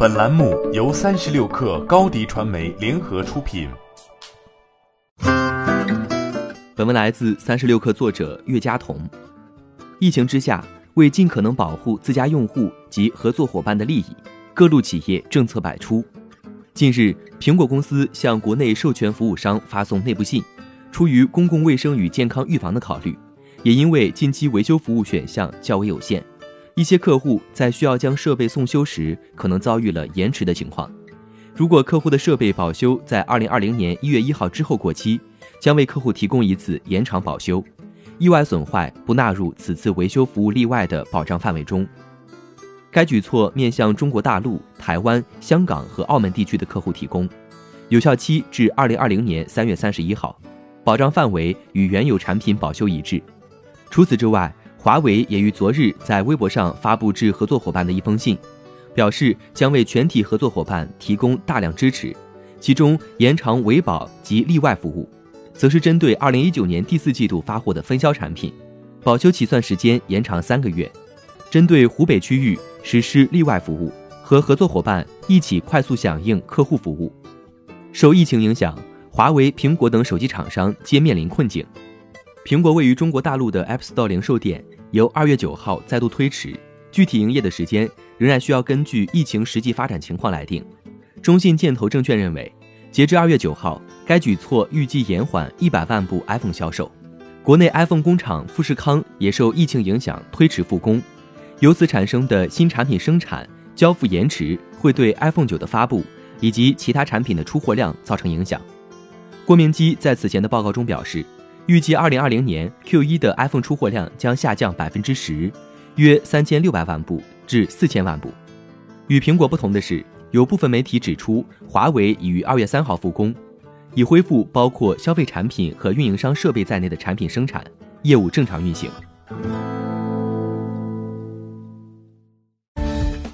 本栏目由三十六氪高低传媒联合出品。本文来自三十六氪作者岳佳彤。疫情之下，为尽可能保护自家用户及合作伙伴的利益，各路企业政策百出。近日，苹果公司向国内授权服务商发送内部信，出于公共卫生与健康预防的考虑，也因为近期维修服务选项较为有限，一些客户在需要将设备送修时，可能遭遇了延迟的情况。如果客户的设备保修在二零二零年一月一号之后过期，将为客户提供一次延长保修，意外损坏不纳入此次维修服务例外的保障范围中。该举措面向中国大陆、台湾、香港和澳门地区的客户提供，有效期至二零二零年三月三十一号，保障范围与原有产品保修一致。除此之外，华为也于昨日在微博上发布致合作伙伴的一封信，表示将为全体合作伙伴提供大量支持，其中延长维保及例外服务，则是针对二零一九年第四季度发货的分销产品，保修起算时间延长三个月。针对湖北区域实施例外服务，和合作伙伴一起快速响应客户服务。受疫情影响，华为、苹果等手机厂商皆面临困境。苹果位于中国大陆的 App Store 零售店由二月九号再度推迟，具体营业的时间仍然需要根据疫情实际发展情况来定。中信建投证券认为，截至二月九号，该举措预计延缓一百万部 iPhone 销售。国内 iPhone 工厂富士康也受疫情影响推迟复工。由此产生的新产品生产交付延迟，会对 iPhone 九的发布以及其他产品的出货量造成影响。郭明基在此前的报告中表示，预计2020年 Q1 的 iPhone 出货量将下降百分之十，约三千六百万部至四千万部。与苹果不同的是，有部分媒体指出，华为已于二月三号复工，已恢复包括消费产品和运营商设备在内的产品生产业务正常运行。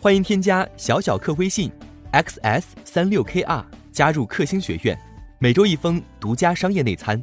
欢迎添加小小客微信，xs 三六 kr，加入克星学院，每周一封独家商业内参，